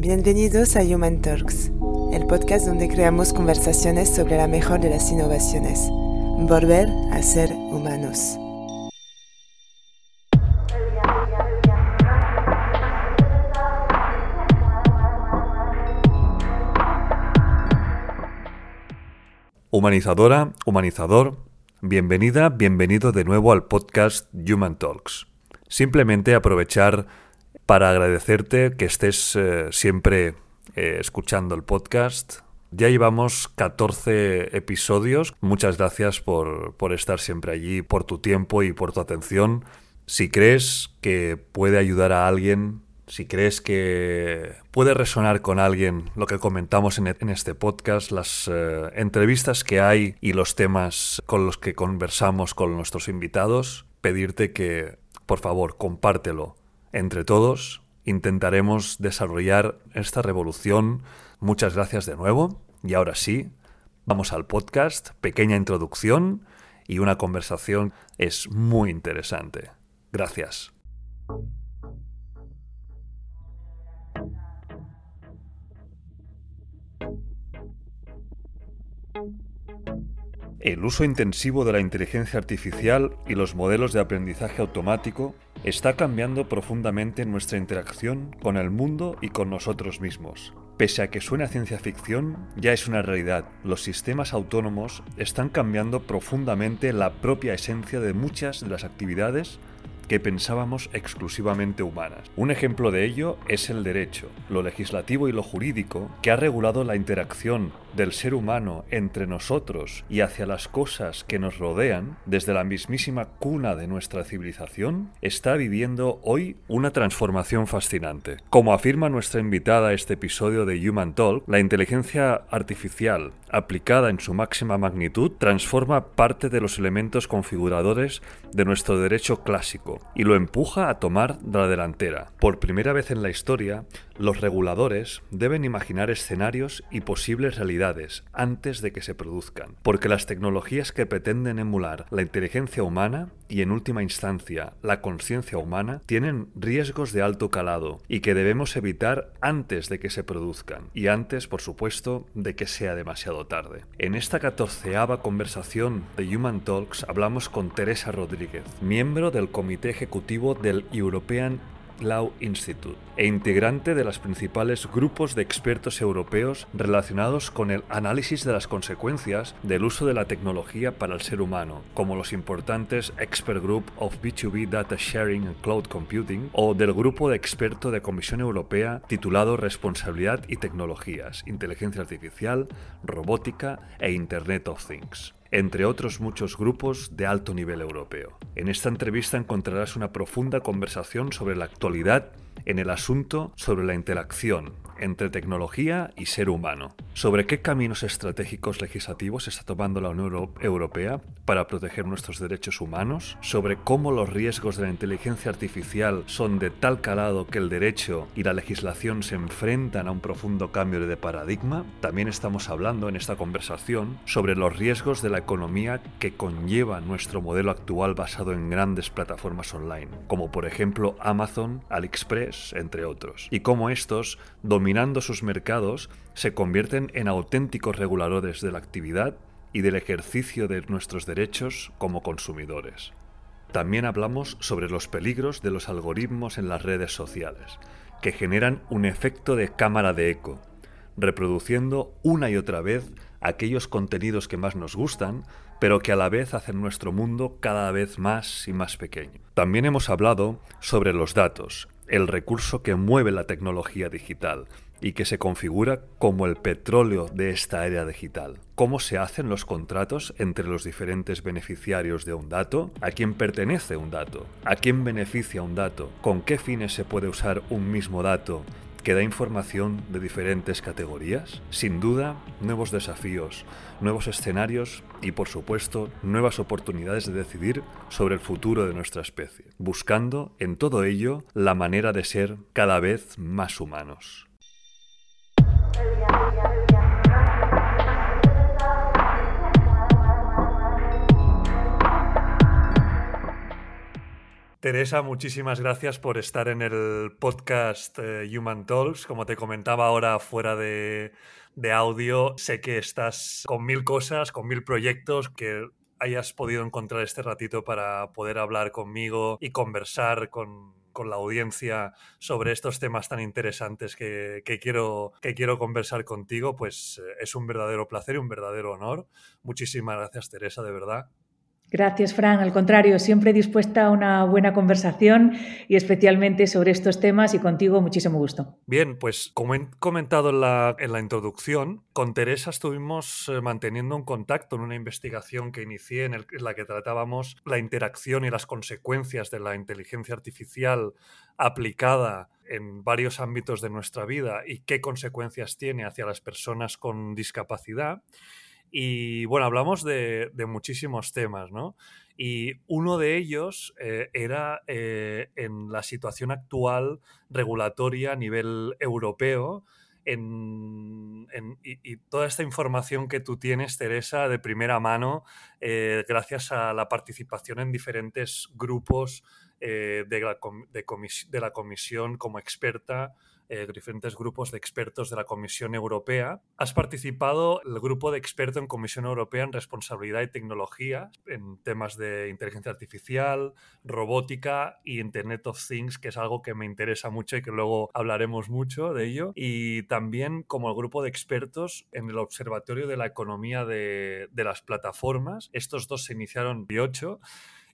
Bienvenidos a Human Talks, el podcast donde creamos conversaciones sobre la mejor de las innovaciones. Volver a ser humanos. Humanizadora, humanizador, bienvenida, bienvenido de nuevo al podcast Human Talks. Simplemente aprovechar para agradecerte que estés eh, siempre eh, escuchando el podcast. Ya llevamos 14 episodios. Muchas gracias por, por estar siempre allí, por tu tiempo y por tu atención. Si crees que puede ayudar a alguien, si crees que puede resonar con alguien lo que comentamos en, este podcast, las eh, entrevistas que hay y los temas con los que conversamos con nuestros invitados, pedirte que, por favor, compártelo entre todos intentaremos desarrollar esta revolución. Muchas gracias de nuevo. Y ahora sí, vamos al podcast, pequeña introducción y una conversación es muy interesante. Gracias. El uso intensivo de la inteligencia artificial y los modelos de aprendizaje automático está cambiando profundamente nuestra interacción con el mundo y con nosotros mismos. Pese a que suena ciencia ficción, ya es una realidad. Los sistemas autónomos están cambiando profundamente la propia esencia de muchas de las actividades que pensábamos exclusivamente humanas. Un ejemplo de ello es el derecho, lo legislativo y lo jurídico, que ha regulado la interacción del ser humano entre nosotros y hacia las cosas que nos rodean, desde la mismísima cuna de nuestra civilización, está viviendo hoy una transformación fascinante. Como afirma nuestra invitada a este episodio de Human Talk, la inteligencia artificial aplicada en su máxima magnitud transforma parte de los elementos configuradores de nuestro derecho clásico y lo empuja a tomar la delantera. Por primera vez en la historia, los reguladores deben imaginar escenarios y posibles realidades antes de que se produzcan, porque las tecnologías que pretenden emular la inteligencia humana y en última instancia la conciencia humana tienen riesgos de alto calado y que debemos evitar antes de que se produzcan y antes, por supuesto, de que sea demasiado tarde. En esta catorceava conversación de Human Talks hablamos con Teresa Rodríguez, miembro del comité ejecutivo del European Law Institute e integrante de los principales grupos de expertos europeos relacionados con el análisis de las consecuencias del uso de la tecnología para el ser humano, como los importantes Expert Group of B2B Data Sharing and Cloud Computing o del grupo de experto de Comisión Europea titulado Responsabilidad y Tecnologías, Inteligencia Artificial, Robótica e Internet of Things entre otros muchos grupos de alto nivel europeo. En esta entrevista encontrarás una profunda conversación sobre la actualidad en el asunto sobre la interacción entre tecnología y ser humano. Sobre qué caminos estratégicos legislativos está tomando la Unión Europea para proteger nuestros derechos humanos, sobre cómo los riesgos de la inteligencia artificial son de tal calado que el derecho y la legislación se enfrentan a un profundo cambio de paradigma, también estamos hablando en esta conversación sobre los riesgos de la economía que conlleva nuestro modelo actual basado en grandes plataformas online, como por ejemplo Amazon, AliExpress, entre otros, y cómo estos dominan dominando sus mercados, se convierten en auténticos reguladores de la actividad y del ejercicio de nuestros derechos como consumidores. También hablamos sobre los peligros de los algoritmos en las redes sociales, que generan un efecto de cámara de eco, reproduciendo una y otra vez aquellos contenidos que más nos gustan, pero que a la vez hacen nuestro mundo cada vez más y más pequeño. También hemos hablado sobre los datos, el recurso que mueve la tecnología digital y que se configura como el petróleo de esta era digital. ¿Cómo se hacen los contratos entre los diferentes beneficiarios de un dato? ¿A quién pertenece un dato? ¿A quién beneficia un dato? ¿Con qué fines se puede usar un mismo dato que da información de diferentes categorías? Sin duda, nuevos desafíos, nuevos escenarios y, por supuesto, nuevas oportunidades de decidir sobre el futuro de nuestra especie, buscando en todo ello la manera de ser cada vez más humanos. Teresa, muchísimas gracias por estar en el podcast eh, Human Talks. Como te comentaba ahora fuera de, de audio, sé que estás con mil cosas, con mil proyectos, que hayas podido encontrar este ratito para poder hablar conmigo y conversar con, con la audiencia sobre estos temas tan interesantes que, que, quiero, que quiero conversar contigo, pues eh, es un verdadero placer y un verdadero honor. Muchísimas gracias, Teresa, de verdad. Gracias, Fran. Al contrario, siempre dispuesta a una buena conversación y especialmente sobre estos temas y contigo muchísimo gusto. Bien, pues como he comentado en la, introducción, con Teresa estuvimos eh, manteniendo un contacto en una investigación que inicié en, en la que tratábamos la interacción y las consecuencias de la inteligencia artificial aplicada en varios ámbitos de nuestra vida y qué consecuencias tiene hacia las personas con discapacidad. Y bueno, hablamos de, muchísimos temas, ¿no? Y uno de ellos eh, era eh, en la situación actual regulatoria a nivel europeo. En, en, y, toda esta información que tú tienes, Teresa, de primera mano, eh, gracias a la participación en diferentes grupos de, la, comisión como experta eh, diferentes grupos de expertos de la Comisión Europea. Has participado el grupo de expertos en Comisión Europea en responsabilidad y tecnología en temas de inteligencia artificial, robótica y Internet of Things, que es algo que me interesa mucho y que luego hablaremos mucho de ello. Y también como el grupo de expertos en el Observatorio de la Economía de, de las Plataformas. Estos dos se iniciaron en 2008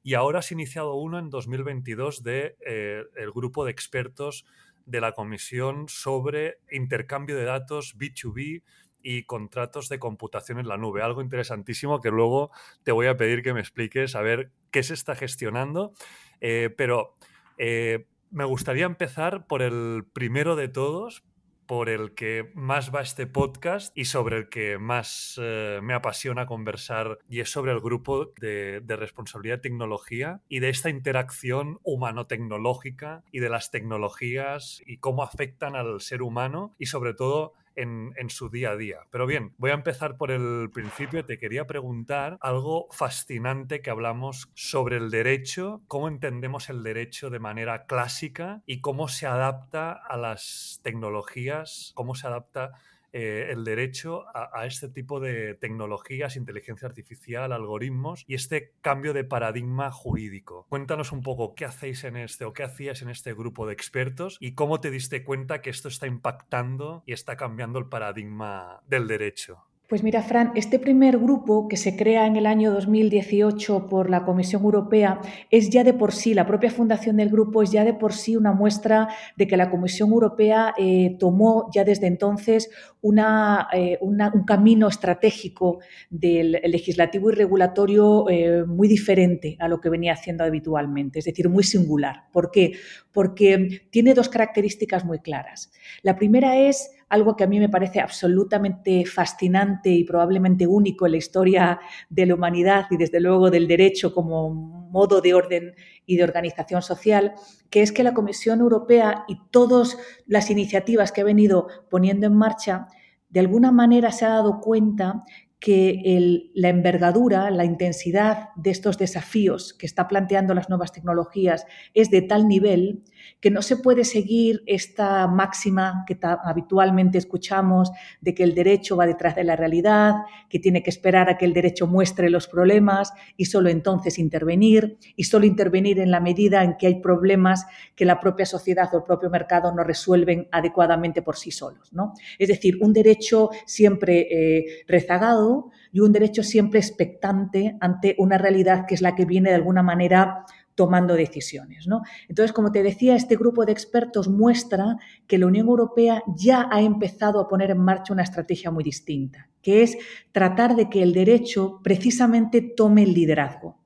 y ahora has iniciado uno en 2022 de eh, el grupo de expertos de la Comisión sobre intercambio de datos B2B y contratos de computación en la nube. Algo interesantísimo que luego te voy a pedir que me expliques a ver qué se está gestionando. Eh, pero eh, me gustaría empezar por el primero de todos, por el que más va este podcast y sobre el que más eh, me apasiona conversar y es sobre el grupo de, de, responsabilidad de tecnología y de esta interacción humano-tecnológica y de las tecnologías y cómo afectan al ser humano y sobre todo en, su día a día. Pero bien, voy a empezar por el principio. Te quería preguntar algo fascinante que hablamos sobre el derecho, cómo entendemos el derecho de manera clásica y cómo se adapta a las tecnologías, cómo se adapta eh, el derecho a, a, este tipo de tecnologías, inteligencia artificial, algoritmos y este cambio de paradigma jurídico. Cuéntanos un poco qué hacéis en este o qué hacías en este grupo de expertos y cómo te diste cuenta que esto está impactando y está cambiando el paradigma del derecho. Pues mira, Fran, este primer grupo que se crea en el año 2018 por la Comisión Europea es ya de por sí, la propia fundación del grupo es ya de por sí una muestra de que la Comisión Europea eh, tomó ya desde entonces eh, un camino estratégico del legislativo y regulatorio eh, muy diferente a lo que venía haciendo habitualmente, es decir, muy singular. ¿Por qué? Porque tiene dos características muy claras. La primera es algo que a mí me parece absolutamente fascinante y probablemente único en la historia de la humanidad y desde luego del derecho como modo de orden y de organización social, que es que la Comisión Europea y todas las iniciativas que ha venido poniendo en marcha, de alguna manera se ha dado cuenta que la envergadura, la intensidad de estos desafíos que está planteando las nuevas tecnologías es de tal nivel que no se puede seguir esta máxima que habitualmente escuchamos de que el derecho va detrás de la realidad, que tiene que esperar a que el derecho muestre los problemas y solo entonces intervenir, y solo intervenir en la medida en que hay problemas que la propia sociedad o el propio mercado no resuelven adecuadamente por sí solos. ¿no? Es decir, un derecho siempre eh, rezagado, y un derecho siempre expectante ante una realidad que es la que viene de alguna manera tomando decisiones. ¿no? Entonces, como te decía, este grupo de expertos muestra que la Unión Europea ya ha empezado a poner en marcha una estrategia muy distinta, que es tratar de que el derecho precisamente tome el liderazgo,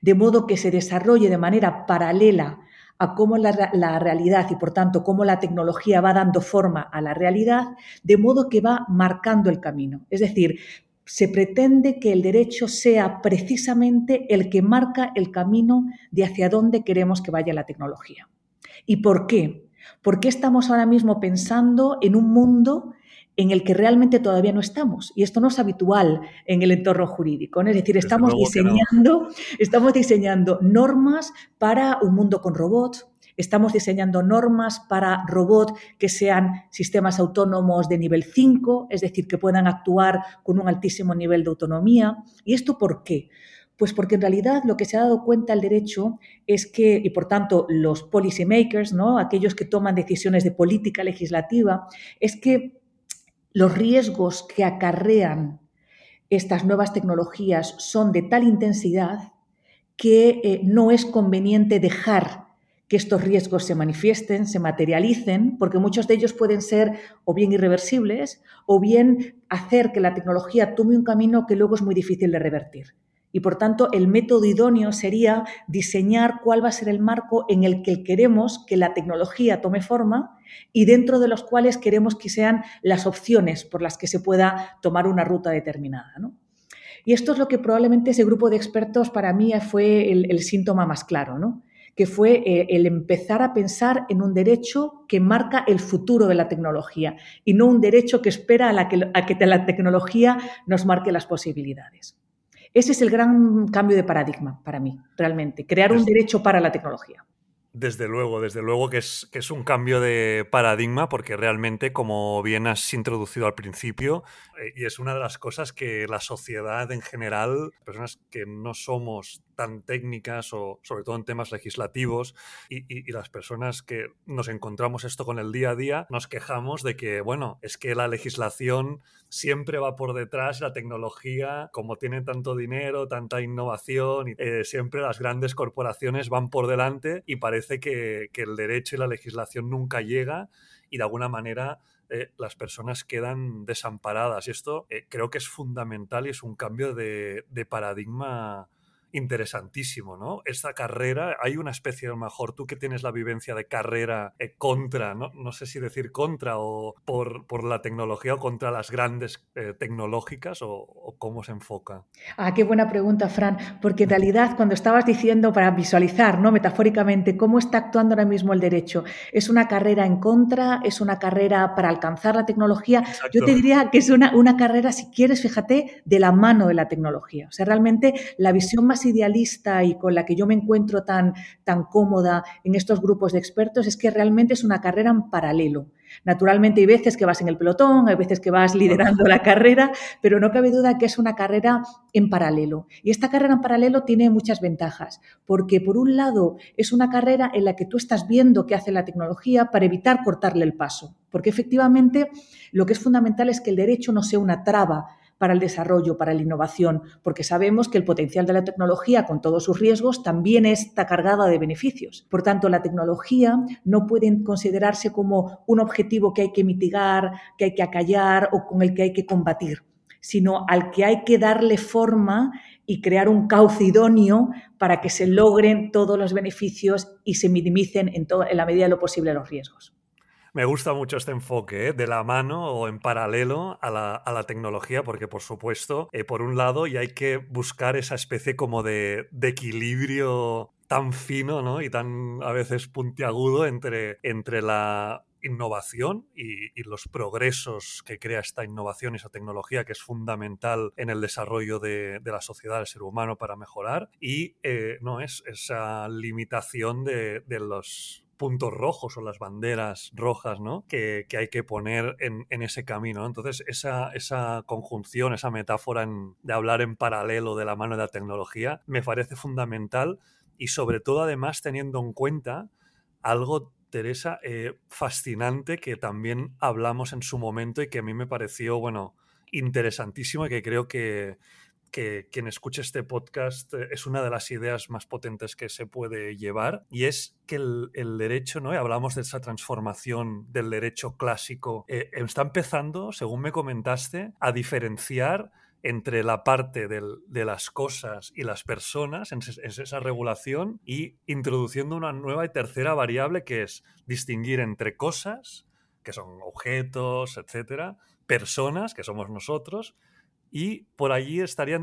de modo que se desarrolle de manera paralela a cómo la, la, realidad y por tanto cómo la tecnología va dando forma a la realidad, de modo que va marcando el camino. Es decir, se pretende que el derecho sea precisamente el que marca el camino de hacia dónde queremos que vaya la tecnología. ¿Y por qué? ¿Por qué estamos ahora mismo pensando en un mundo en el que realmente todavía no estamos. Y esto no es habitual en el entorno jurídico. Es decir, estamos diseñando, estamos diseñando normas para un mundo con robots, Estamos diseñando normas para robots que sean sistemas autónomos de nivel 5, es decir, que puedan actuar con un altísimo nivel de autonomía. ¿Y esto por qué? Pues porque en realidad lo que se ha dado cuenta el derecho es que, y por tanto los policy makers, ¿no? aquellos que toman decisiones de política legislativa, es que los riesgos que acarrean estas nuevas tecnologías son de tal intensidad que eh, no es conveniente dejar que estos riesgos se manifiesten, se materialicen, porque muchos de ellos pueden ser o bien irreversibles o bien hacer que la tecnología tome un camino que luego es muy difícil de revertir. Y por tanto, el método idóneo sería diseñar cuál va a ser el marco en el que queremos que la tecnología tome forma y dentro de los cuales queremos que sean las opciones por las que se pueda tomar una ruta determinada. Y esto es lo que probablemente ese grupo de expertos para mí fue el, síntoma más claro, ¿no? Que fue eh, el empezar a pensar en un derecho que marca el futuro de la tecnología y no un derecho que espera a, que, a que la tecnología nos marque las posibilidades. Ese es el gran cambio de paradigma para mí, realmente, crear un derecho para la tecnología. Desde luego, desde luego que es, que es un cambio de paradigma porque realmente, como bien has introducido al principio, eh, y es una de las cosas que la sociedad en general, personas que no somos tan técnicas o sobre todo en temas legislativos y, las personas que nos encontramos esto con el día a día, nos quejamos de que, bueno, es que la legislación siempre va por detrás, la tecnología, como tiene tanto dinero, tanta innovación, y, eh, siempre las grandes corporaciones van por delante y parece que, el derecho y la legislación nunca llega y de alguna manera eh, las personas quedan desamparadas. Y esto eh, creo que es fundamental y es un cambio de, de paradigma interesantísimo, ¿no? Esta carrera, hay una especie, a lo mejor tú que tienes la vivencia de carrera eh, contra, ¿no? no sé si decir contra o por, por la tecnología o contra las grandes eh, tecnológicas o, cómo se enfoca. Ah, qué buena pregunta, Fran, porque en realidad cuando estabas diciendo para visualizar, ¿no? Metafóricamente, cómo está actuando ahora mismo el derecho, ¿es una carrera en contra? ¿Es una carrera para alcanzar la tecnología? Yo te diría que es una, una carrera, si quieres, fíjate, de la mano de la tecnología. O sea, realmente la visión más idealista y con la que yo me encuentro tan, tan cómoda en estos grupos de expertos es que realmente es una carrera en paralelo. Naturalmente hay veces que vas en el pelotón, hay veces que vas liderando la carrera, pero no cabe duda que es una carrera en paralelo. Y esta carrera en paralelo tiene muchas ventajas, porque por un lado es una carrera en la que tú estás viendo qué hace la tecnología para evitar cortarle el paso, porque efectivamente lo que es fundamental es que el derecho no sea una traba para el desarrollo, para la innovación, porque sabemos que el potencial de la tecnología, con todos sus riesgos, también está cargada de beneficios. Por tanto, la tecnología no puede considerarse como un objetivo que hay que mitigar, que hay que acallar o con el que hay que combatir sino al que hay que darle forma y crear un cauce idóneo para que se logren todos los beneficios y se minimicen en, en la medida de lo posible los riesgos. Me gusta mucho este enfoque, ¿eh? de la mano o en paralelo a la, tecnología, porque por supuesto, eh, por un lado, y hay que buscar esa especie como de, equilibrio tan fino ¿no? y tan a veces puntiagudo entre, entre la innovación y, los progresos que crea esta innovación y esa tecnología que es fundamental en el desarrollo de, la sociedad, del ser humano para mejorar y eh, no es esa limitación de los puntos rojos o las banderas rojas, ¿no? Que, hay que poner en, ese camino. Entonces, esa, esa conjunción, esa metáfora de hablar en paralelo de la mano de la tecnología, me parece fundamental y sobre todo, además, teniendo en cuenta algo Teresa, eh, fascinante que también hablamos en su momento y que a mí me pareció, bueno, interesantísimo y que creo que, que quien escuche este podcast eh, es una de las ideas más potentes que se puede llevar y es que el, derecho, ¿no? Y hablamos de esa transformación del derecho clásico, eh, está empezando, según me comentaste, a diferenciar entre la parte de las cosas y las personas, en, esa regulación, y introduciendo una nueva y tercera variable que es distinguir entre cosas, que son objetos, etcétera, personas, que somos nosotros, y por allí estaría eh,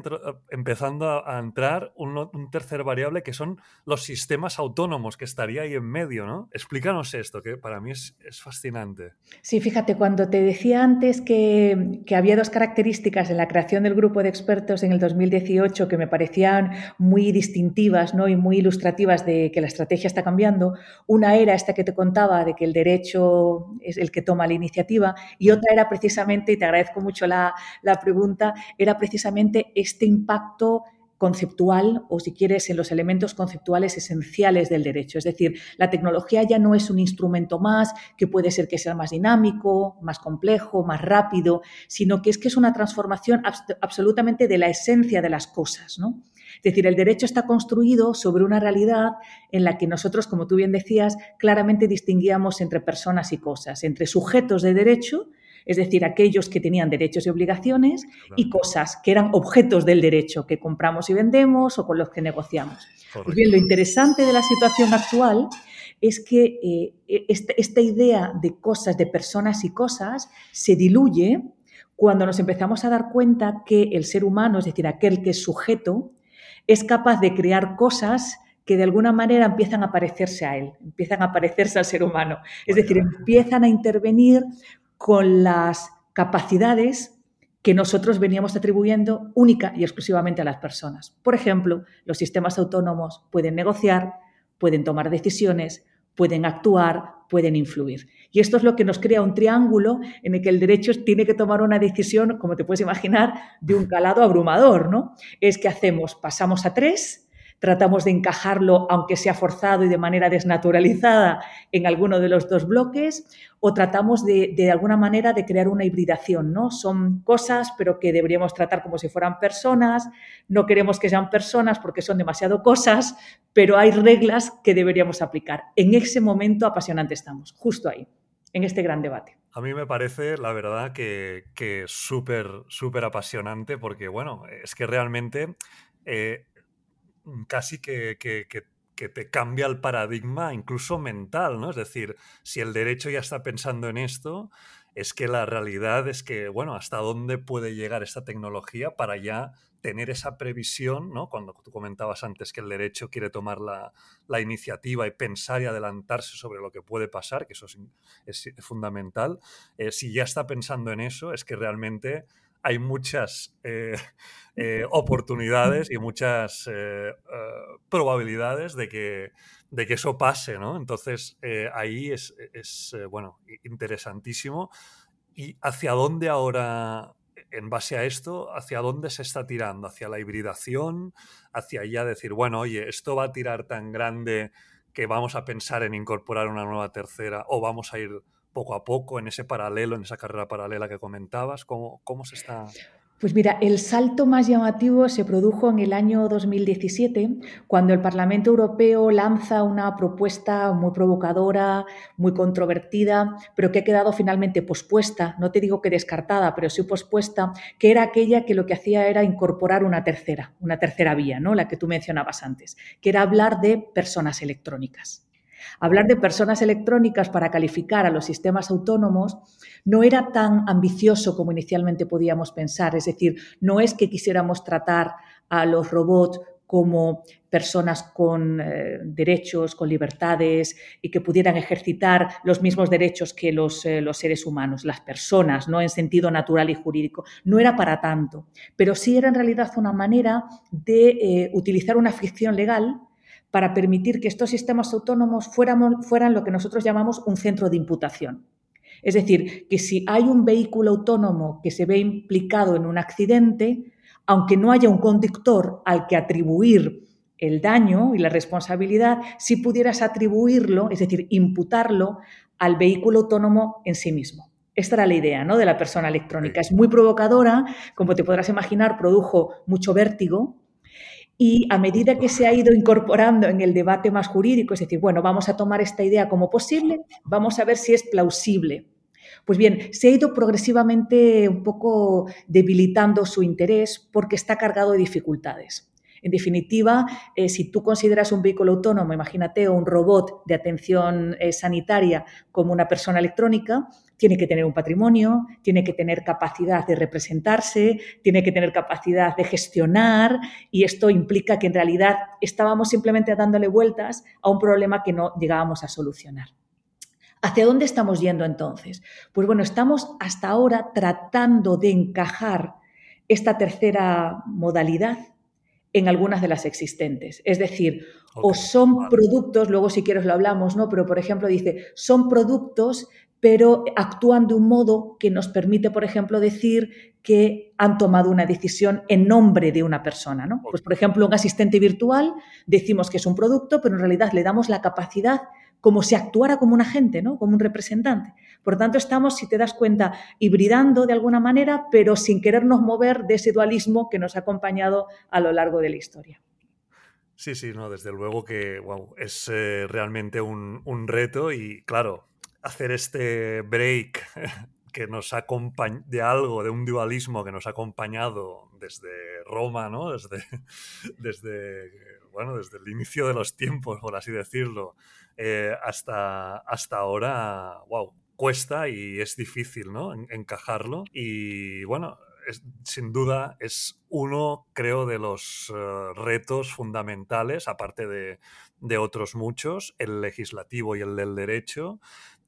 empezando a, entrar un, tercer variable que son los sistemas autónomos, que estaría ahí en medio, ¿no? Explícanos esto, que para mí es, fascinante. Sí, fíjate, cuando te decía antes que, había dos características en la creación del grupo de expertos en el 2018 que me parecían muy distintivas ¿no? y muy ilustrativas de que la estrategia está cambiando, una era esta que te contaba de que el derecho es el que toma la iniciativa y otra era precisamente, y te agradezco mucho la, la pregunta, era precisamente este impacto conceptual o si quieres en los elementos conceptuales esenciales del derecho. Es decir, la tecnología ya no es un instrumento más que puede ser que sea más dinámico, más complejo, más rápido, sino que es que es una transformación absolutamente de la esencia de las cosas. ¿no? Es decir, el derecho está construido sobre una realidad en la que nosotros, como tú bien decías, claramente distinguíamos entre personas y cosas, entre sujetos de derecho es decir, aquellos que tenían derechos y obligaciones y cosas que eran objetos del derecho que compramos y vendemos o con los que negociamos. Pues bien, lo interesante de la situación actual es que eh, e-, esta, idea de cosas, de personas y cosas, se diluye cuando nos empezamos a dar cuenta que el ser humano, es decir, aquel que es sujeto, es capaz de crear cosas que de alguna manera empiezan a parecerse a él, empiezan a parecerse al ser humano. Es decir, empiezan a intervenir con las capacidades que nosotros veníamos atribuyendo única y exclusivamente a las personas. Por ejemplo, los sistemas autónomos pueden negociar, pueden tomar decisiones, pueden actuar, pueden influir. Y esto es lo que nos crea un triángulo en el que el derecho tiene que tomar una decisión, como te puedes imaginar, de un calado abrumador, ¿no? Es que hacemos, pasamos a tres, tratamos de encajarlo, aunque sea forzado y de manera desnaturalizada, en alguno de los dos bloques, o tratamos de, de alguna manera de crear una hibridación, ¿no? Son cosas, pero que deberíamos tratar como si fueran personas, no queremos que sean personas porque son demasiado cosas, pero hay reglas que deberíamos aplicar. En ese momento apasionante estamos, justo ahí, en este gran debate. A mí me parece, la verdad, que, que súper, súper apasionante porque, bueno, es que realmente eh, casi que, te cambia el paradigma incluso mental, ¿no? Es decir, si el derecho ya está pensando en esto, es que la realidad es que, bueno, hasta dónde puede llegar esta tecnología para ya tener esa previsión, ¿no? Cuando tú comentabas antes que el derecho quiere tomar la, iniciativa y pensar y adelantarse sobre lo que puede pasar, que eso es, fundamental, eh, si ya está pensando en eso, es que realmente hay muchas eh, eh, oportunidades y muchas eh, probabilidades de que, de que eso pase, ¿no? Entonces, ahí es, es bueno, interesantísimo. ¿Y hacia dónde ahora, en base a esto, hacia dónde se está tirando? ¿Hacia la hibridación? ¿Hacia ya decir, bueno, oye, esto va a tirar tan grande que vamos a pensar en incorporar una nueva tercera o vamos a ir poco a poco en ese paralelo, en esa carrera paralela que comentabas? ¿Cómo, cómo se está...? Pues mira, el salto más llamativo se produjo en el año 2017, cuando el Parlamento Europeo lanza una propuesta muy provocadora, muy controvertida, pero que ha quedado finalmente pospuesta, no te digo que descartada, pero sí pospuesta, que era aquella que lo que hacía era incorporar una tercera, una tercera vía, ¿no? la que tú mencionabas antes, que era hablar de personas electrónicas. Hablar de personas electrónicas para calificar a los sistemas autónomos no era tan ambicioso como inicialmente podíamos pensar. Es decir, no es que quisiéramos tratar a los robots como personas con eh, derechos, con libertades y que pudieran ejercitar los mismos derechos que los, eh, los, seres humanos, las personas, ¿no? en sentido natural y jurídico. No era para tanto, pero sí era en realidad una manera de eh, utilizar una ficción legal para permitir que estos sistemas autónomos fueran lo que nosotros llamamos un centro de imputación. Es decir, que si hay un vehículo autónomo que se ve implicado en un accidente, aunque no haya un conductor al que atribuir el daño y la responsabilidad, si pudieras atribuirlo, es decir, imputarlo al vehículo autónomo en sí mismo. Esta era la idea ¿no? de la persona electrónica. Es muy provocadora, como te podrás imaginar, produjo mucho vértigo, y a medida que se ha ido incorporando en el debate más jurídico, es decir, bueno, vamos a tomar esta idea como posible, vamos a ver si es plausible. Pues bien, se ha ido progresivamente un poco debilitando su interés porque está cargado de dificultades. En definitiva, eh, si tú consideras un vehículo autónomo, imagínate, un robot de atención eh, sanitaria como una persona electrónica, tiene que tener un patrimonio, tiene que tener capacidad de representarse, tiene que tener capacidad de gestionar y esto implica que en realidad estábamos simplemente dándole vueltas a un problema que no llegábamos a solucionar. ¿Hacia dónde estamos yendo entonces? Pues bueno, estamos hasta ahora tratando de encajar esta tercera modalidad en algunas de las existentes. Es decir, o son productos, luego si quieres lo hablamos, ¿no? Pero por ejemplo dice, son productos pero actúan de un modo que nos permite, por ejemplo, decir que han tomado una decisión en nombre de una persona. ¿no? Pues, por ejemplo, un asistente virtual, decimos que es un producto, pero en realidad le damos la capacidad como si actuara como un agente, ¿no? como un representante. Por tanto, estamos, si te das cuenta, hibridando de alguna manera, pero sin querernos mover de ese dualismo que nos ha acompañado a lo largo de la historia. Sí, sí, no, desde luego que es eh, realmente un reto y claro, hacer este break que nos acompaña de algo, de un dualismo que nos ha acompañado desde Roma, ¿no? Desde, desde, bueno, desde el inicio de los tiempos, por así decirlo, eh, hasta, hasta ahora, wow, cuesta y es difícil, ¿no? encajarlo. Y bueno, sin duda es uno, creo, de los eh, retos fundamentales, aparte de, de, otros muchos, el legislativo y el del derecho,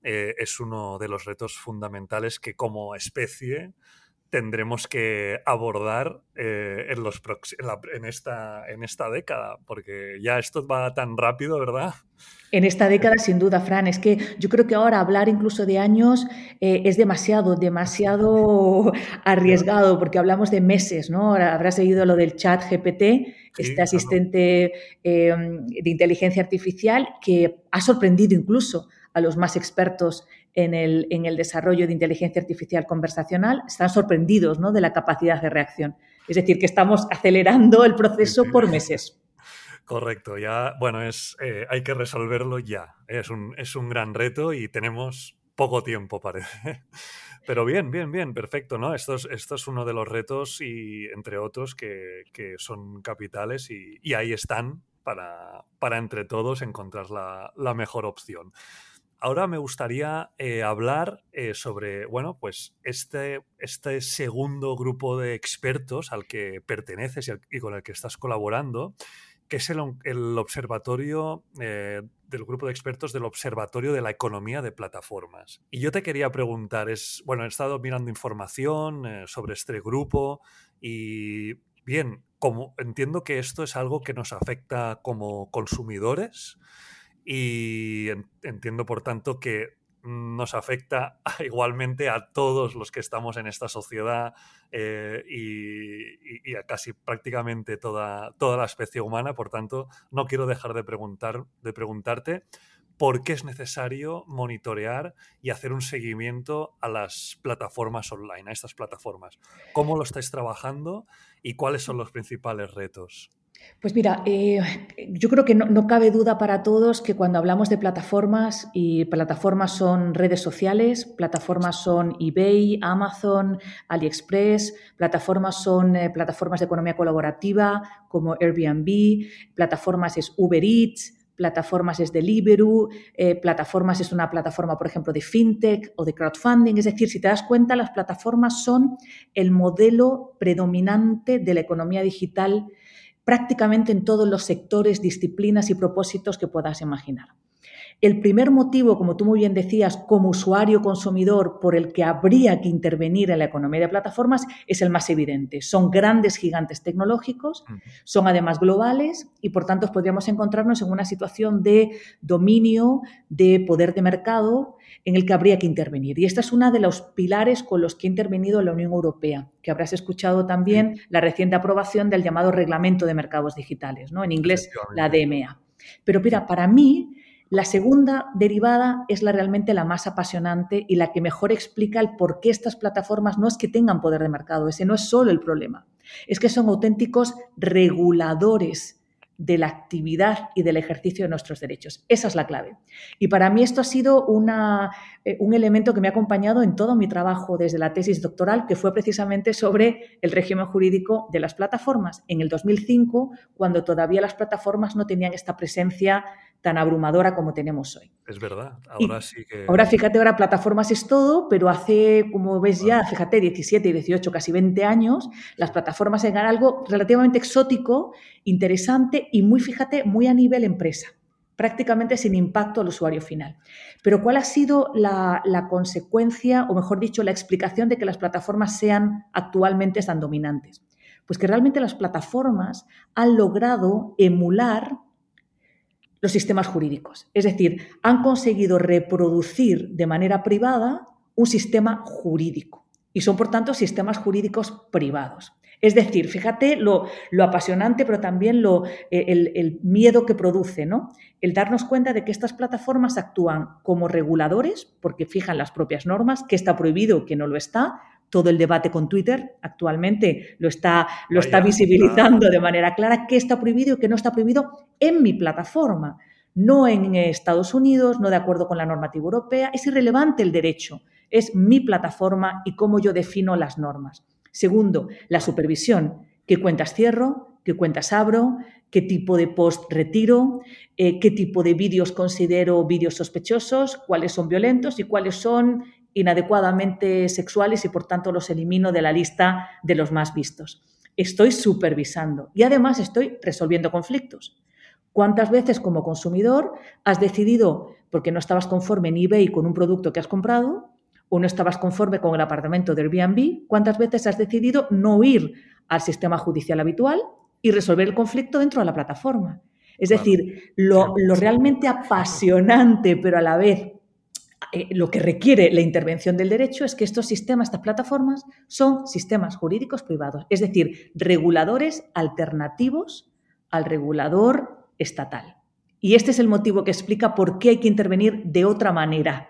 eh, es uno de los retos fundamentales que como especie tendremos que abordar eh, en, los en, esta, en esta década, porque ya esto va tan rápido, ¿verdad? En esta década, sin duda, Fran, es que yo creo que ahora hablar incluso de años eh, es demasiado, demasiado arriesgado, porque hablamos de meses, ¿no? Ahora habrás seguido lo del chat GPT, este asistente de inteligencia artificial que ha sorprendido incluso a los más expertos en el, en el, desarrollo de inteligencia artificial conversacional, están sorprendidos ¿no? de la capacidad de reacción. Es decir, que estamos acelerando el proceso por meses. Correcto, ya, bueno, es, eh, hay que resolverlo ya. Es un, es un gran reto y tenemos poco tiempo, parece. Pero bien, bien, bien, perfecto, ¿no? Esto es, esto es uno de los retos y, entre otros, que, que son capitales y, y, ahí están para, para entre todos encontrar la, la mejor opción. Ahora me gustaría eh, hablar eh, sobre, bueno, pues este, este segundo grupo de expertos al que perteneces y, con el que estás colaborando, que es el, observatorio eh, del grupo de expertos del Observatorio de la Economía de Plataformas. Y yo te quería preguntar, es, bueno, he estado mirando información sobre este grupo y, bien, como entiendo que esto es algo que nos afecta como consumidores, y entiendo, por tanto, que nos afecta igualmente a todos los que estamos en esta sociedad eh, y, a casi prácticamente toda, toda la especie humana. Por tanto, no quiero dejar de, preguntar, de preguntarte por qué es necesario monitorear y hacer un seguimiento a las plataformas online, a estas plataformas. ¿Cómo lo estáis trabajando y cuáles son los principales retos? Pues mira, eh, yo creo que no, cabe duda para todos que cuando hablamos de plataformas, y plataformas son redes sociales, plataformas son eBay, Amazon, AliExpress, plataformas son eh, plataformas de economía colaborativa como Airbnb, plataformas es Uber Eats, plataformas es Deliveroo, eh, plataformas es una plataforma, por ejemplo, de fintech o de crowdfunding. Es decir, si te das cuenta, las plataformas son el modelo predominante de la economía digital prácticamente en todos los sectores, disciplinas y propósitos que puedas imaginar. El primer motivo, como tú muy bien decías, como usuario consumidor por el que habría que intervenir en la economía de plataformas es el más evidente. Son grandes gigantes tecnológicos, son además globales y por tanto podríamos encontrarnos en una situación de dominio, de poder de mercado en el que habría que intervenir. Y esta es una de los pilares con los que ha intervenido la Unión Europea, que habrás escuchado también la reciente aprobación del llamado Reglamento de Mercados Digitales, ¿no? en inglés la DMA. Pero mira, para mí la segunda derivada es la realmente la más apasionante y la que mejor explica el por qué estas plataformas no es que tengan poder de mercado, ese no es solo el problema, es que son auténticos reguladores de la actividad y del ejercicio de nuestros derechos. Esa es la clave. Y para mí esto ha sido una, eh, un elemento que me ha acompañado en todo mi trabajo desde la tesis doctoral, que fue precisamente sobre el régimen jurídico de las plataformas en el 2005, cuando todavía las plataformas no tenían esta presencia tan abrumadora como tenemos hoy. Es verdad, ahora sí que... Ahora fíjate, ahora plataformas es todo, pero hace, como ves ya, fíjate, 17, 18, casi 20 años, las plataformas eran algo relativamente exótico, interesante y muy, fíjate, muy a nivel empresa prácticamente sin impacto al usuario final. Pero ¿cuál ha sido la, la, consecuencia, o mejor dicho, la explicación de que las plataformas sean actualmente tan dominantes? Pues que realmente las plataformas han logrado emular los sistemas jurídicos. Es decir, han conseguido reproducir de manera privada un sistema jurídico y son, por tanto, sistemas jurídicos privados. Es decir, fíjate lo, apasionante, pero también lo, eh, el, el, miedo que produce, ¿no? El darnos cuenta de que estas plataformas actúan como reguladores, porque fijan las propias normas, que está prohibido, que no lo está, todo el debate con Twitter actualmente lo está, lo está visibilizando de manera clara qué está prohibido y qué no está prohibido en mi plataforma, no en Estados Unidos, no de acuerdo con la normativa europea. Es irrelevante el derecho, es mi plataforma y cómo yo defino las normas. Segundo, la supervisión. ¿Qué cuentas cierro? ¿Qué cuentas abro? ¿Qué tipo de post retiro? Eh, ¿Qué tipo de vídeos considero vídeos sospechosos? ¿Cuáles son violentos y cuáles son inadecuadamente sexuales y por tanto los elimino de la lista de los más vistos. Estoy supervisando y además estoy resolviendo conflictos. ¿Cuántas veces como consumidor has decidido, porque no estabas conforme en eBay con un producto que has comprado, o no estabas conforme con el apartamento de Airbnb, cuántas veces has decidido no ir al sistema judicial habitual y resolver el conflicto dentro de la plataforma? Es decir, lo, lo realmente apasionante, pero a la vez eh, lo que requiere la intervención del derecho es que estos sistemas, estas plataformas, son sistemas jurídicos privados, es decir, reguladores alternativos al regulador estatal. Y este es el motivo que explica por qué hay que intervenir de otra manera,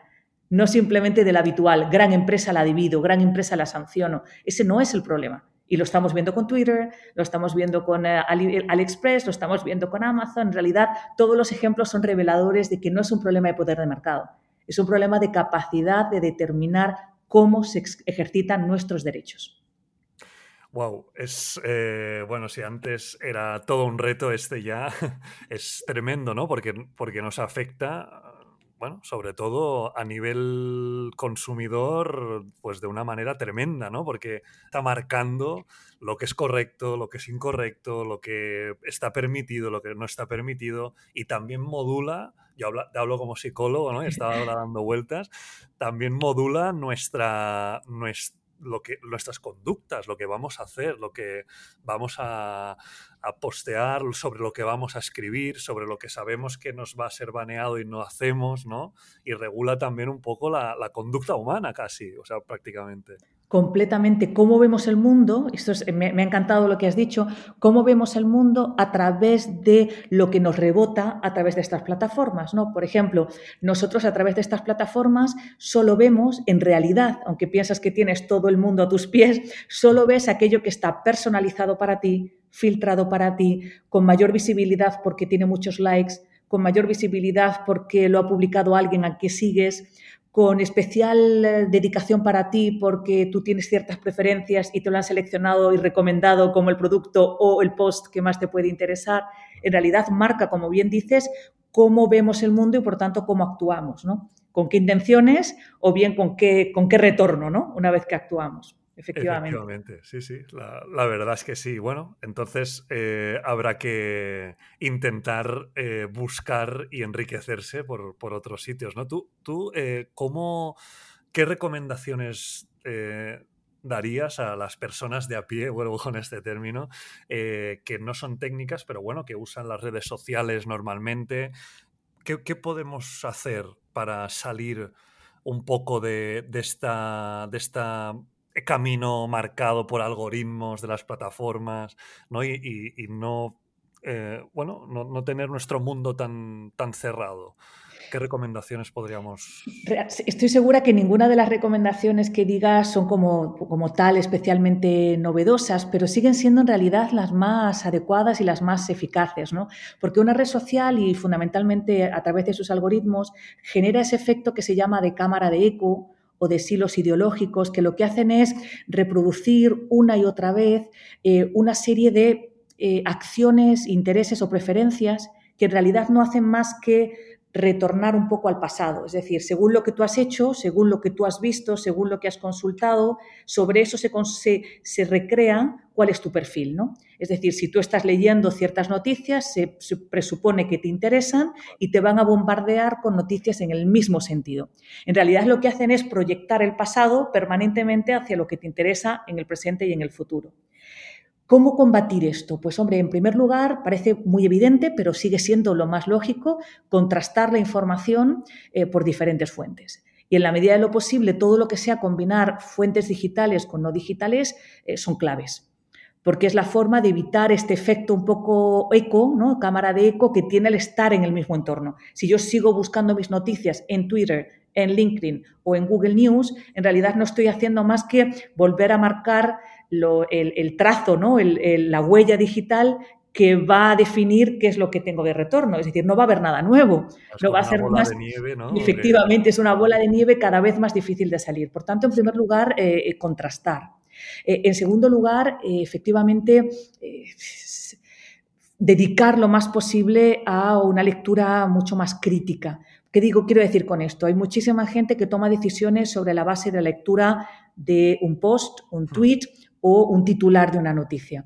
no simplemente de la habitual, gran empresa la divido, gran empresa la sanciono. Ese no es el problema. Y lo estamos viendo con Twitter, lo estamos viendo con eh, AliExpress, lo estamos viendo con Amazon. En realidad, todos los ejemplos son reveladores de que no es un problema de poder de mercado, es un problema de capacidad de determinar cómo se ejercitan nuestros derechos. Wow, es eh, bueno, si antes era todo un reto, este ya es tremendo, ¿no? Porque, porque nos afecta, bueno, sobre todo a nivel consumidor, pues de una manera tremenda, ¿no? Porque está marcando lo que es correcto, lo que es incorrecto, lo que está permitido, lo que no está permitido, y también modula yo hablo, como psicólogo, ¿no? Estaba ahora dando vueltas, también modula nuestra, lo que, nuestras conductas, lo que vamos a hacer, lo que vamos a, a, postear, sobre lo que vamos a escribir, sobre lo que sabemos que nos va a ser baneado y no hacemos, ¿no? Y regula también un poco la, la conducta humana casi, o sea, prácticamente completamente cómo vemos el mundo, me, ha encantado lo que has dicho, cómo vemos el mundo a través de lo que nos rebota a través de estas plataformas. ¿no? Por ejemplo, nosotros a través de estas plataformas solo vemos, en realidad, aunque piensas que tienes todo el mundo a tus pies, solo ves aquello que está personalizado para ti, filtrado para ti, con mayor visibilidad porque tiene muchos likes, con mayor visibilidad porque lo ha publicado alguien a quien sigues, con especial eh, dedicación para ti porque tú tienes ciertas preferencias y te lo han seleccionado y recomendado como el producto o el post que más te puede interesar, en realidad marca, como bien dices, cómo vemos el mundo y por tanto cómo actuamos, ¿no? Con qué intenciones o bien con qué, con qué retorno, ¿no? Una vez que actuamos. Efectivamente. sí, sí, la, verdad es que sí. Bueno, entonces eh, habrá que intentar eh, buscar y enriquecerse por, otros sitios, ¿no? Tú, tú eh, ¿cómo, ¿qué recomendaciones darías a las personas de a pie, vuelvo con este término, que no son técnicas, pero bueno, que usan las redes sociales normalmente? ¿Qué, qué podemos hacer para salir un poco de, de esta, de esta camino marcado por algoritmos de las plataformas, ¿no? Y, no, eh, bueno, no, tener nuestro mundo tan, tan cerrado. ¿Qué recomendaciones podríamos...? Estoy segura que ninguna de las recomendaciones que digas son como, como tal especialmente novedosas, pero siguen siendo en realidad las más adecuadas y las más eficaces, ¿no? Porque una red social y fundamentalmente a través de sus algoritmos genera ese efecto que se llama de cámara de eco o de silos ideológicos que lo que hacen es reproducir una y otra vez eh, una serie de eh, acciones, intereses o preferencias que en realidad no hacen más que retornar un poco al pasado. Es decir, según lo que tú has hecho, según lo que tú has visto, según lo que has consultado, sobre eso se, recrea cuál es tu perfil. ¿no? Es decir, si tú estás leyendo ciertas noticias, se, presupone que te interesan y te van a bombardear con noticias en el mismo sentido. En realidad lo que hacen es proyectar el pasado permanentemente hacia lo que te interesa en el presente y en el futuro. ¿Cómo combatir esto? Pues hombre, en primer lugar, parece muy evidente, pero sigue siendo lo más lógico, contrastar la información eh, por diferentes fuentes. Y en la medida de lo posible, todo lo que sea combinar fuentes digitales con no digitales eh, son claves, porque es la forma de evitar este efecto un poco eco, ¿no? cámara de eco, que tiene el estar en el mismo entorno. Si yo sigo buscando mis noticias en Twitter, en LinkedIn o en Google News, en realidad no estoy haciendo más que volver a marcar el, trazo, ¿no? la huella digital que va a definir qué es lo que tengo de retorno. Es decir, no va a haber nada nuevo. no va a ser más. Efectivamente, es una bola de nieve cada vez más difícil de salir. Por tanto, en primer lugar, eh, eh, contrastar. Eh, en segundo lugar, efectivamente, dedicar lo más posible a una lectura mucho más crítica. ¿Qué digo? Quiero decir con esto, hay muchísima gente que toma decisiones sobre la base de la lectura de un post, un hmm. O un titular de una noticia.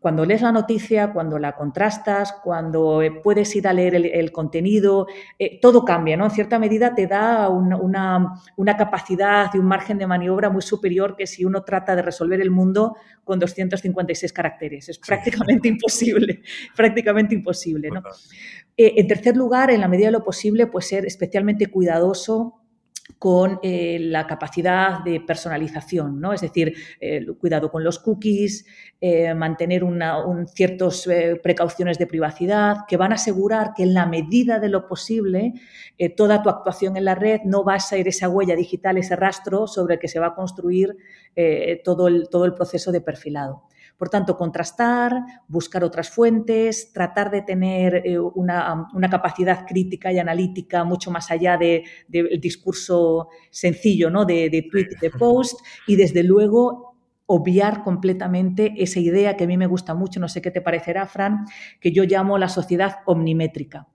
Cuando lees la noticia, cuando la contrastas, cuando eh, puedes ir a leer el, contenido, eh, todo cambia, ¿no? En cierta medida te da una, una, capacidad y un margen de maniobra muy superior que si uno trata de resolver el mundo con 256 caracteres. Es prácticamente imposible, prácticamente imposible, ¿no? Eh, en tercer lugar, en la medida de lo posible, pues ser especialmente cuidadoso con eh, la capacidad de personalización, ¿no? Es decir, eh, cuidado con los cookies, eh, mantener ciertas precauciones de privacidad que van a asegurar que en la medida de lo posible toda tu actuación en la red no va a ser esa huella digital, ese rastro sobre el que se va a construir todo el proceso de perfilado. Por tanto, contrastar, buscar otras fuentes, tratar de tener eh, una, capacidad crítica y analítica mucho más allá del discurso sencillo ¿no? de, de tweet, de post y desde luego obviar completamente esa idea que a mí me gusta mucho, no sé qué te parecerá, Fran, que yo llamo la sociedad omnimétrica,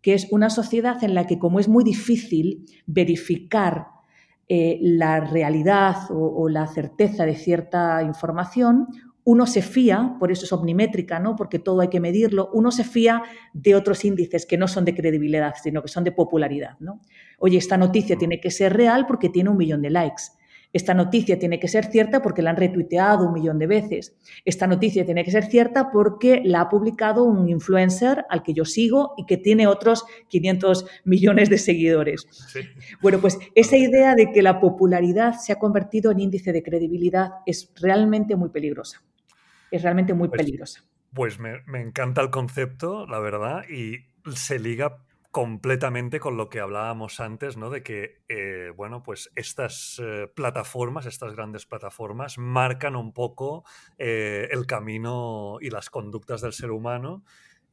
que es una sociedad en la que como es muy difícil verificar eh, la realidad o, la certeza de cierta información, uno se fía, por eso es omnimétrica, ¿no? porque todo hay que medirlo, uno se fía de otros índices que no son de credibilidad, sino que son de popularidad. ¿no? Oye, esta noticia tiene que ser real porque tiene un millón de likes. Esta noticia tiene que ser cierta porque la han retuiteado un millón de veces. Esta noticia tiene que ser cierta porque la ha publicado un influencer al que yo sigo y que tiene otros 500 millones de seguidores. Bueno, pues esa idea de que la popularidad se ha convertido en índice de credibilidad es realmente muy peligrosa es realmente muy pues, peligrosa. Pues me, encanta el concepto, la verdad, y se liga completamente con lo que hablábamos antes, ¿no? De que, eh, bueno, pues estas eh, plataformas, estas grandes plataformas, marcan un poco eh, el camino y las conductas del ser humano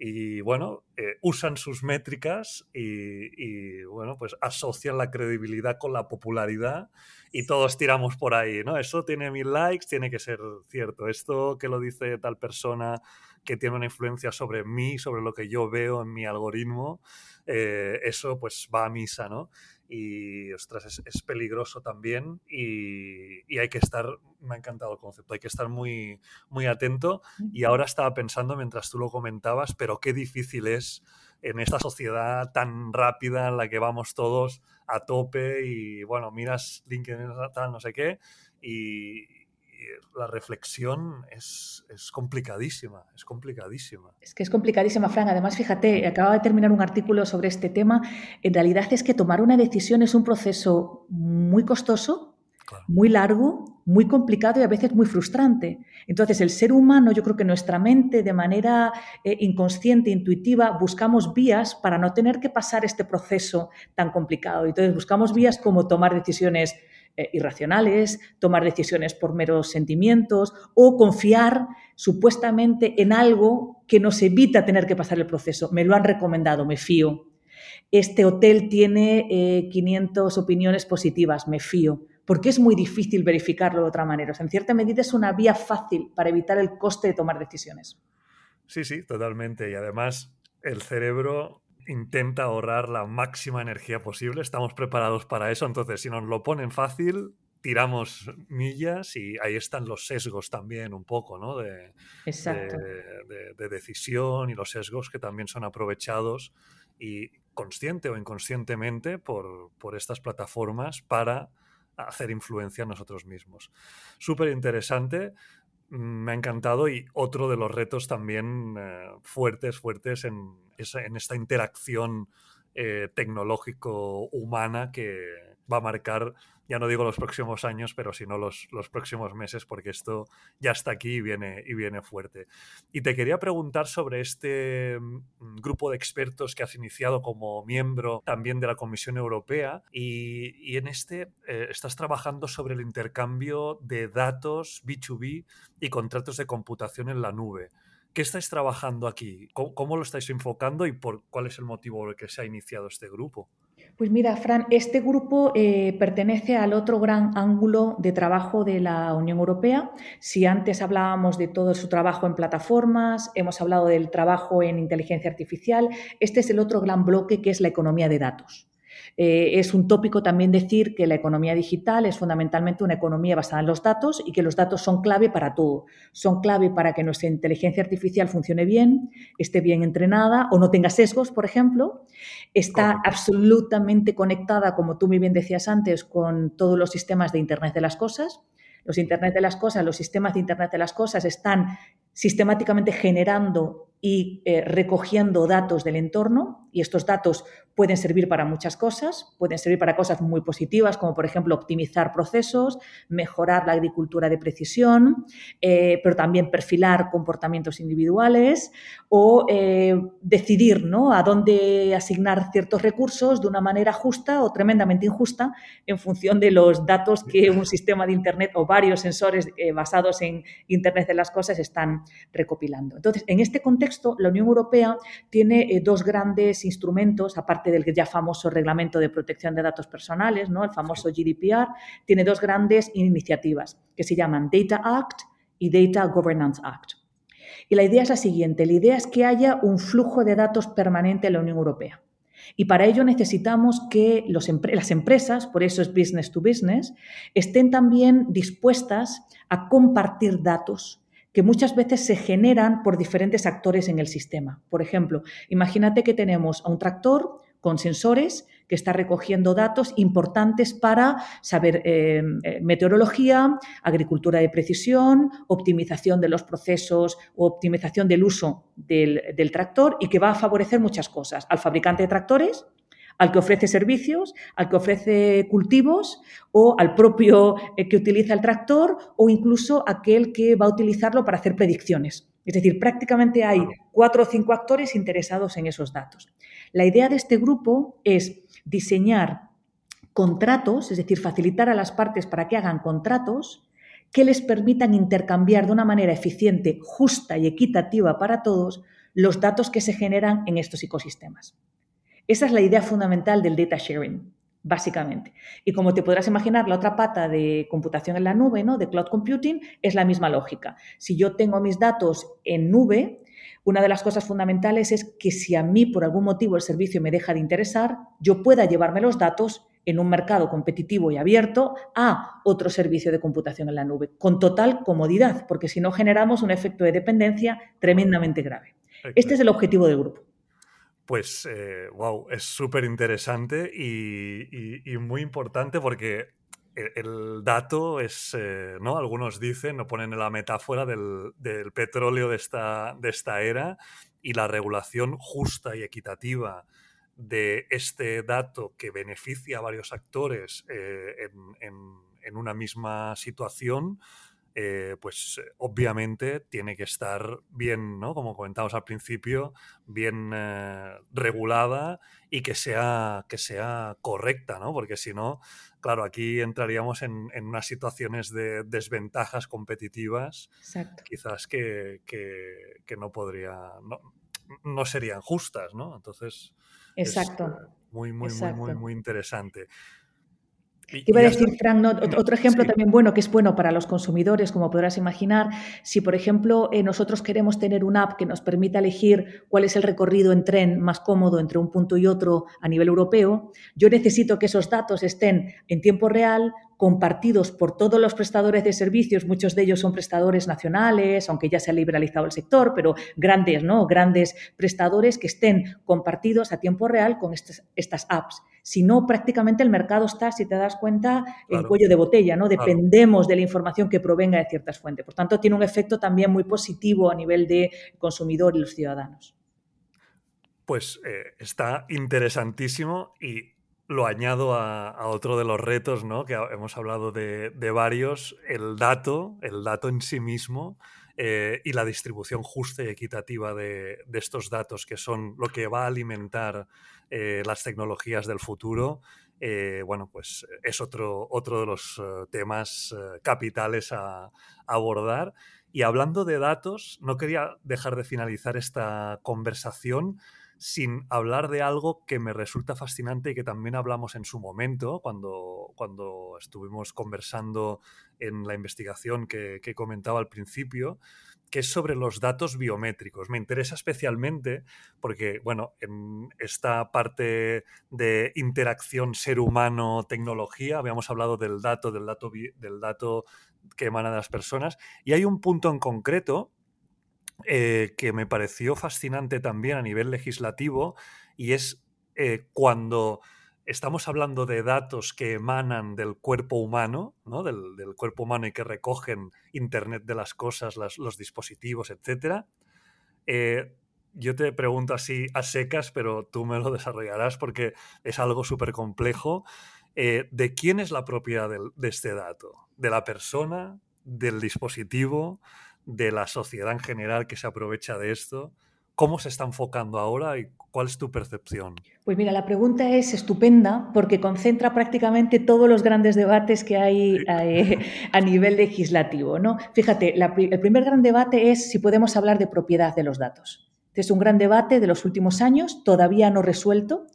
y bueno, eh, usan sus métricas y, bueno, pues asocian la credibilidad con la popularidad y todos tiramos por ahí, ¿no? Eso tiene mil likes, tiene que ser cierto. Esto que lo dice tal persona que tiene una influencia sobre mí, sobre lo que yo veo en mi algoritmo, eh, eso pues va a misa, ¿no? Y ostras, es, peligroso también y, hay que estar, me ha encantado el concepto, hay que estar muy, muy atento. Y ahora estaba pensando mientras tú lo comentabas, pero qué difícil es en esta sociedad tan rápida en la que vamos todos a tope y bueno, miras LinkedIn tal, no sé qué y, la reflexión es, complicadísima, es complicadísima. Es que es complicadísima, Fran. Además, fíjate, acaba de terminar un artículo sobre este tema. En realidad es que tomar una decisión es un proceso muy costoso, muy largo muy complicado y a veces muy frustrante. Entonces, el ser humano, yo creo que nuestra mente, de manera eh, inconsciente, intuitiva, buscamos vías para no tener que pasar este proceso tan complicado. Entonces, buscamos vías como tomar decisiones eh, irracionales, tomar decisiones por meros sentimientos o confiar supuestamente en algo que nos evita tener que pasar el proceso. Me lo han recomendado, me fío. Este hotel tiene 500 eh, opiniones positivas, me fío porque es muy difícil verificarlo de otra manera. en cierta medida es una vía fácil para evitar el coste de tomar decisiones. Sí, sí, totalmente. Y además el cerebro intenta ahorrar la máxima energía posible. Estamos preparados para eso. Entonces, si nos lo ponen fácil, tiramos millas y ahí están los sesgos también un poco, ¿no? De, de, decisión y los sesgos que también son aprovechados y consciente o inconscientemente por, por estas plataformas para hacer influencia en nosotros mismos. Súper interesante, me ha encantado y otro de los retos también eh, fuertes, fuertes en, en esta interacción eh, tecnológico-humana que va a marcar ya no digo los próximos años, pero sino los, los próximos meses, porque esto ya está aquí y viene, y viene fuerte. Y te quería preguntar sobre este mm, grupo de expertos que has iniciado como miembro también de la Comisión Europea y, en este eh, estás trabajando sobre el intercambio de datos B2B y contratos de computación en la nube. ¿Qué estáis trabajando aquí? ¿Cómo, ¿Cómo, lo estáis enfocando y por cuál es el motivo por el que se ha iniciado este grupo? Pues mira, Fran, este grupo eh, pertenece al otro gran ángulo de trabajo de la Unión Europea. Si antes hablábamos de todo su trabajo en plataformas, hemos hablado del trabajo en inteligencia artificial, este es el otro gran bloque que es la economía de datos. Eh, es un tópico también decir que la economía digital es fundamentalmente una economía basada en los datos y que los datos son clave para todo. Son clave para que nuestra inteligencia artificial funcione bien, esté bien entrenada o no tenga sesgos, por ejemplo. Está absolutamente conectada, como tú muy bien decías antes, con todos los sistemas de Internet de las Cosas. Los Internet de las Cosas, los sistemas de Internet de las Cosas están sistemáticamente generando y eh, recogiendo datos del entorno y estos datos pueden servir para muchas cosas, pueden servir para cosas muy positivas como por ejemplo optimizar procesos, mejorar la agricultura de precisión, eh, pero también perfilar comportamientos individuales o eh, decidir ¿no? a dónde asignar ciertos recursos de una manera justa o tremendamente injusta en función de los datos que un sistema de Internet o varios sensores basados en Internet de las cosas están recopilando. Entonces, en este contexto, la Unión Europea tiene eh, dos grandes instrumentos, aparte del ya famoso Reglamento de Protección de Datos Personales, ¿no? el famoso GDPR, tiene dos grandes iniciativas que se llaman Data Act y Data Governance Act. Y la idea es la siguiente, la idea es que haya un flujo de datos permanente en la Unión Europea. Y para ello necesitamos que las empresas, por eso es business to business, estén también dispuestas a compartir datos que muchas veces se generan por diferentes actores en el sistema. Por ejemplo, imagínate que tenemos a un tractor con sensores que está recogiendo datos importantes para saber eh, eh, meteorología, agricultura de precisión, optimización de los procesos o optimización del uso del, del tractor y que va a favorecer muchas cosas al fabricante de tractores, al que ofrece servicios, al que ofrece cultivos o al propio eh, que utiliza el tractor o incluso aquel que va a utilizarlo para hacer predicciones. Es decir, prácticamente hay cuatro o cinco actores interesados en esos datos. La idea de este grupo es diseñar contratos, es decir, facilitar a las partes para que hagan contratos que les permitan intercambiar de una manera eficiente, justa y equitativa para todos los datos que se generan en estos ecosistemas. Esa es la idea fundamental del data sharing, básicamente. Y como te podrás imaginar, la otra pata de computación en la nube, ¿no? de cloud computing, es la misma lógica. Si yo tengo mis datos en nube, una de las cosas fundamentales es que si a mí por algún motivo el servicio me deja de interesar, yo pueda llevarme los datos en un mercado competitivo y abierto a otro servicio de computación en la nube, con total comodidad, porque si no generamos un efecto de dependencia tremendamente grave. Este es el objetivo del grupo. Pues, wow, eh, es súper interesante y, muy importante porque el, dato es, eh, ¿no? Algunos dicen, no ponen la metáfora del, petróleo de esta, era y la regulación justa y equitativa de este dato que beneficia a varios actores eh, en una misma situación, eh, pues eh, obviamente tiene que estar bien, ¿no? Como comentamos al principio, bien eh, regulada y que sea, que sea correcta, ¿no? Porque si no, claro, aquí entraríamos en, unas situaciones de desventajas competitivas, quizás que, no podría, no, serían justas, ¿no? Entonces, Exacto. muy, muy, muy, muy, muy interesante. Te iba a decir, Frank, otro ejemplo también bueno, que es bueno para los consumidores, como podrás imaginar, si por ejemplo eh, nosotros queremos tener una app que nos permita elegir cuál es el recorrido en tren más cómodo entre un punto y otro a nivel europeo, yo necesito que esos datos estén en tiempo real, compartidos por todos los prestadores de servicios, muchos de ellos son prestadores nacionales, aunque ya se ha liberalizado el sector, pero grandes, ¿no? Grandes prestadores que estén compartidos a tiempo real con estas, estas apps. Si no, prácticamente el mercado está, si te das cuenta, en cuello de botella, ¿no? Dependemos de la información que provenga de ciertas fuentes. Por tanto, tiene un efecto también muy positivo a nivel de consumidor y los ciudadanos. Pues eh, está interesantísimo y lo añado a, otro de los retos, ¿no? Que hemos hablado de, varios, el dato, el dato en sí mismo eh, y la distribución justa y equitativa de, estos datos, que son lo que va a alimentar eh, las tecnologías del futuro. Eh, bueno, pues es otro, otro de los temas capitales a abordar. Y hablando de datos, no quería dejar de finalizar esta conversación sin hablar de algo que me resulta fascinante y que también hablamos en su momento, cuando, cuando estuvimos conversando en la investigación que, comentaba al principio, que es sobre los datos biométricos. Me interesa especialmente porque, bueno, en esta parte de interacción ser humano-tecnología, habíamos hablado del dato, del dato, del dato que emana de las personas, y hay un punto en concreto eh, que me pareció fascinante también a nivel legislativo y es eh, cuando estamos hablando de datos que emanan del cuerpo humano, ¿no? del, cuerpo humano y que recogen Internet de las cosas, los dispositivos, etc. Eh, yo te pregunto así a secas, pero tú me lo desarrollarás porque es algo súper complejo. ¿De quién es la propiedad de este dato? ¿De la persona? ¿Del dispositivo? De la sociedad en general que se aprovecha de esto? ¿Cómo se está enfocando ahora y cuál es tu percepción? Pues mira, la pregunta es estupenda porque concentra prácticamente todos los grandes debates que hay eh, a nivel legislativo. ¿no? Fíjate, el primer gran debate es si podemos hablar de propiedad de los datos. Es un gran debate de los últimos años, todavía no resuelto,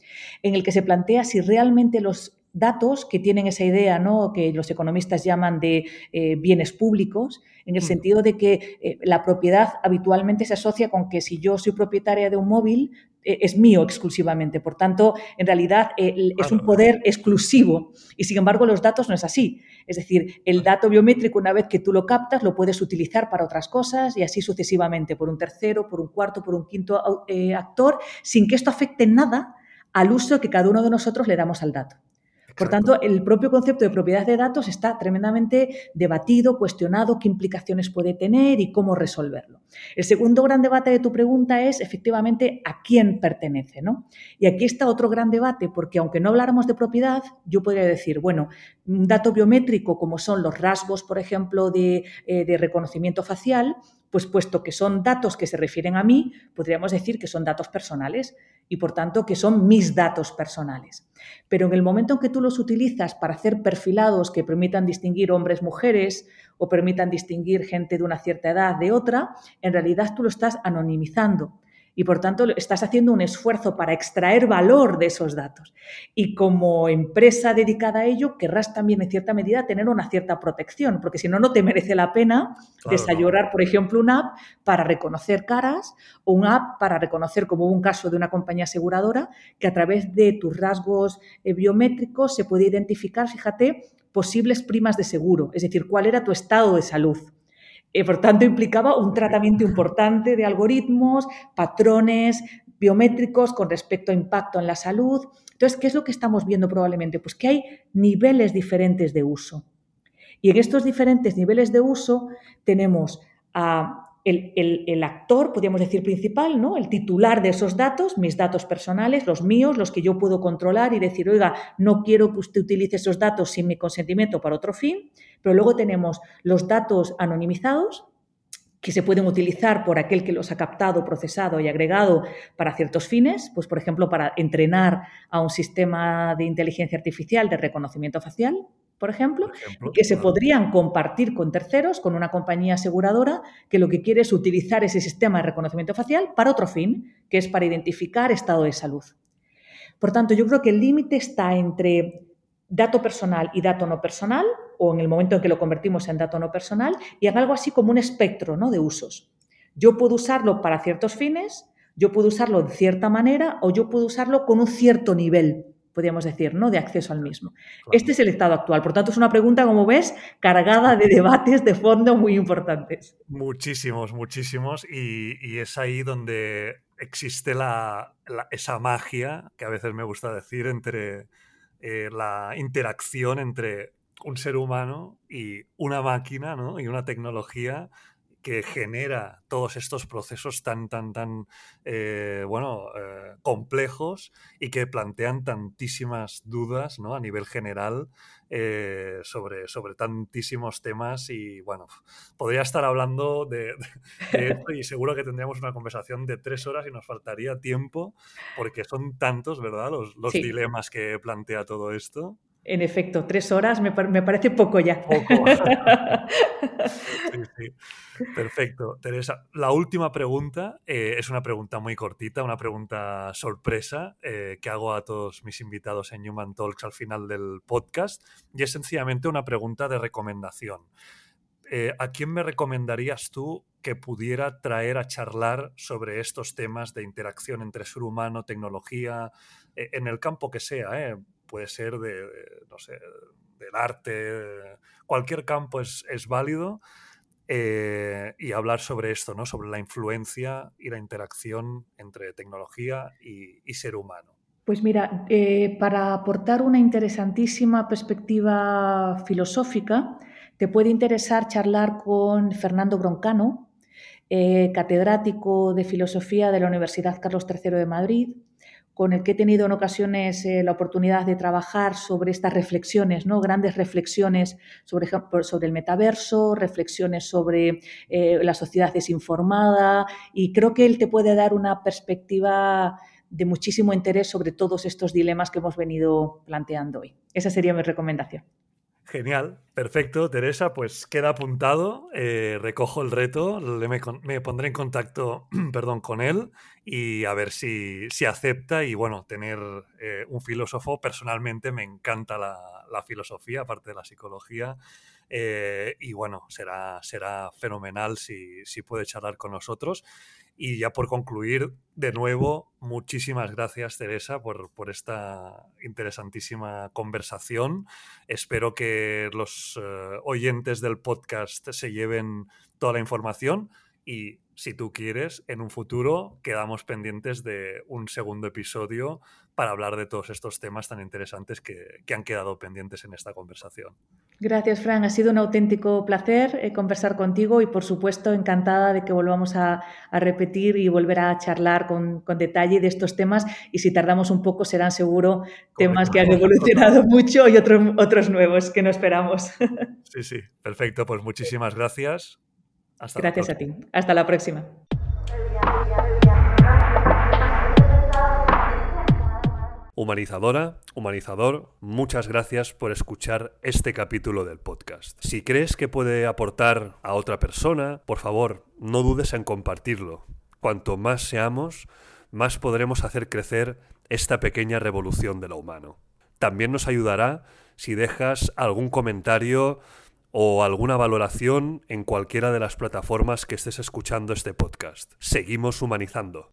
en el que se plantea si realmente los datos que tienen esa idea ¿no? que los economistas llaman de eh, bienes públicos, en el sentido de que eh, la propiedad habitualmente se asocia con que si yo soy propietaria de un móvil, eh, es mío exclusivamente. Por tanto, en realidad es un poder exclusivo y sin embargo los datos no es así. Es decir, el dato biométrico una vez que tú lo captas lo puedes utilizar para otras cosas y así sucesivamente, por un tercero, por un cuarto, por un quinto actor, sin que esto afecte nada al uso que cada uno de nosotros le damos al dato. Por tanto, el propio concepto de propiedad de datos está tremendamente debatido, cuestionado, qué implicaciones puede tener y cómo resolverlo. El segundo gran debate de tu pregunta es efectivamente a quién pertenece. ¿no? Y aquí está otro gran debate, porque aunque no habláramos de propiedad, yo podría decir, bueno, un dato biométrico como son los rasgos, por ejemplo, de, eh, de reconocimiento facial, pues puesto que son datos que se refieren a mí, podríamos decir que son datos personales y por tanto que son mis datos personales. Pero en el momento en que tú los utilizas para hacer perfilados que permitan distinguir hombres, mujeres o permitan distinguir gente de una cierta edad de otra, en realidad tú lo estás anonimizando y por tanto estás haciendo un esfuerzo para extraer valor de esos datos. Y como empresa dedicada a ello, querrás también en cierta medida tener una cierta protección, porque si no, no te merece la pena claro, por ejemplo, una app para reconocer caras o una app para reconocer, como hubo un caso de una compañía aseguradora, que a través de tus rasgos eh, biométricos se puede identificar, fíjate, posibles primas de seguro, es decir, cuál era tu estado de salud. Eh, por tanto, implicaba un tratamiento importante de algoritmos, patrones biométricos con respecto a impacto en la salud. Entonces, ¿qué es lo que estamos viendo probablemente? Pues que hay niveles diferentes de uso. Y en estos diferentes niveles de uso tenemos a el, actor, podríamos decir principal, ¿no? el titular de esos datos, mis datos personales, los míos, los que yo puedo controlar y decir, oiga, no quiero que usted utilice esos datos sin mi consentimiento para otro fin, pero luego tenemos los datos anonimizados, que se pueden utilizar por aquel que los ha captado, procesado y agregado para ciertos fines, pues por ejemplo para entrenar a un sistema de inteligencia artificial de reconocimiento facial, por ejemplo, que se podrían compartir con terceros, con una compañía aseguradora que lo que quiere es utilizar ese sistema de reconocimiento facial para otro fin, que es para identificar estado de salud. Por tanto, yo creo que el límite está entre dato personal y dato no personal, o en el momento en que lo convertimos en dato no personal, y en algo así como un espectro ¿no? de usos. Yo puedo usarlo para ciertos fines, yo puedo usarlo de cierta manera o yo puedo usarlo con un cierto nivel podríamos decir, ¿no? de acceso al mismo. Este es el estado actual. Por tanto, es una pregunta, como ves, cargada de debates de fondo muy importantes. Muchísimos, muchísimos. Y, es ahí donde existe esa magia, que a veces me gusta decir, entre eh, la interacción entre un ser humano y una máquina ¿no? y una tecnología que genera todos estos procesos tan, tan, tan, eh, bueno, eh, complejos y que plantean tantísimas dudas ¿no? a nivel general eh, sobre, sobre tantísimos temas y, bueno, podría estar hablando de, esto y seguro que tendríamos una conversación de tres horas y nos faltaría tiempo porque son tantos, ¿verdad? Los, los dilemas que plantea todo esto. En efecto, tres horas me, parece poco ya. Perfecto. Teresa, la última pregunta eh, es una pregunta muy cortita, una pregunta sorpresa eh, que hago a todos mis invitados en Human Talks al final del podcast y es sencillamente una pregunta de recomendación. Eh, ¿A quién me recomendarías tú que pudiera traer a charlar sobre estos temas de interacción entre ser humano, tecnología, en el campo que sea? Puede ser de, no sé, del arte, cualquier campo es, válido. Eh, y hablar sobre esto, ¿no? sobre la influencia y la interacción entre tecnología y, ser humano. Pues mira, eh, para aportar una interesantísima perspectiva filosófica, te puede interesar charlar con Fernando Broncano, eh, catedrático de filosofía de la Universidad Carlos III de Madrid, con el que he tenido en ocasiones eh, la oportunidad de trabajar sobre estas reflexiones, ¿no? grandes reflexiones sobre, sobre el metaverso, reflexiones sobre eh, la sociedad desinformada y creo que él te puede dar una perspectiva de muchísimo interés sobre todos estos dilemas que hemos venido planteando hoy. Esa sería mi recomendación. Genial, perfecto, Teresa, pues queda apuntado, eh, recojo el reto, me, pondré en contacto perdón, con él y a ver si, si acepta. Y bueno, tener eh, un filósofo, personalmente me encanta la, filosofía, aparte de la psicología, eh, y bueno, será, será fenomenal si, si puede charlar con nosotros. Y ya por concluir, de nuevo, muchísimas gracias Teresa por, por esta interesantísima conversación. Espero que los eh, oyentes del podcast se lleven toda la información y si tú quieres, en un futuro quedamos pendientes de un segundo episodio para hablar de todos estos temas tan interesantes que, que han quedado pendientes en esta conversación. Gracias, Fran. Ha sido un auténtico placer eh, conversar contigo y, por supuesto, encantada de que volvamos a, repetir y volver a charlar con, detalle de estos temas. Y si tardamos un poco, serán seguro temas que han evolucionado mucho y otros, otros nuevos que no esperamos. Sí, sí, perfecto. Pues muchísimas gracias. Hasta gracias a ti. Hasta la próxima. Humanizadora, humanizador, muchas gracias por escuchar este capítulo del podcast. Si crees que puede aportar a otra persona, por favor, no dudes en compartirlo. Cuanto más seamos, más podremos hacer crecer esta pequeña revolución de lo humano. También nos ayudará si dejas algún comentario o alguna valoración en cualquiera de las plataformas que estés escuchando este podcast. Seguimos humanizando.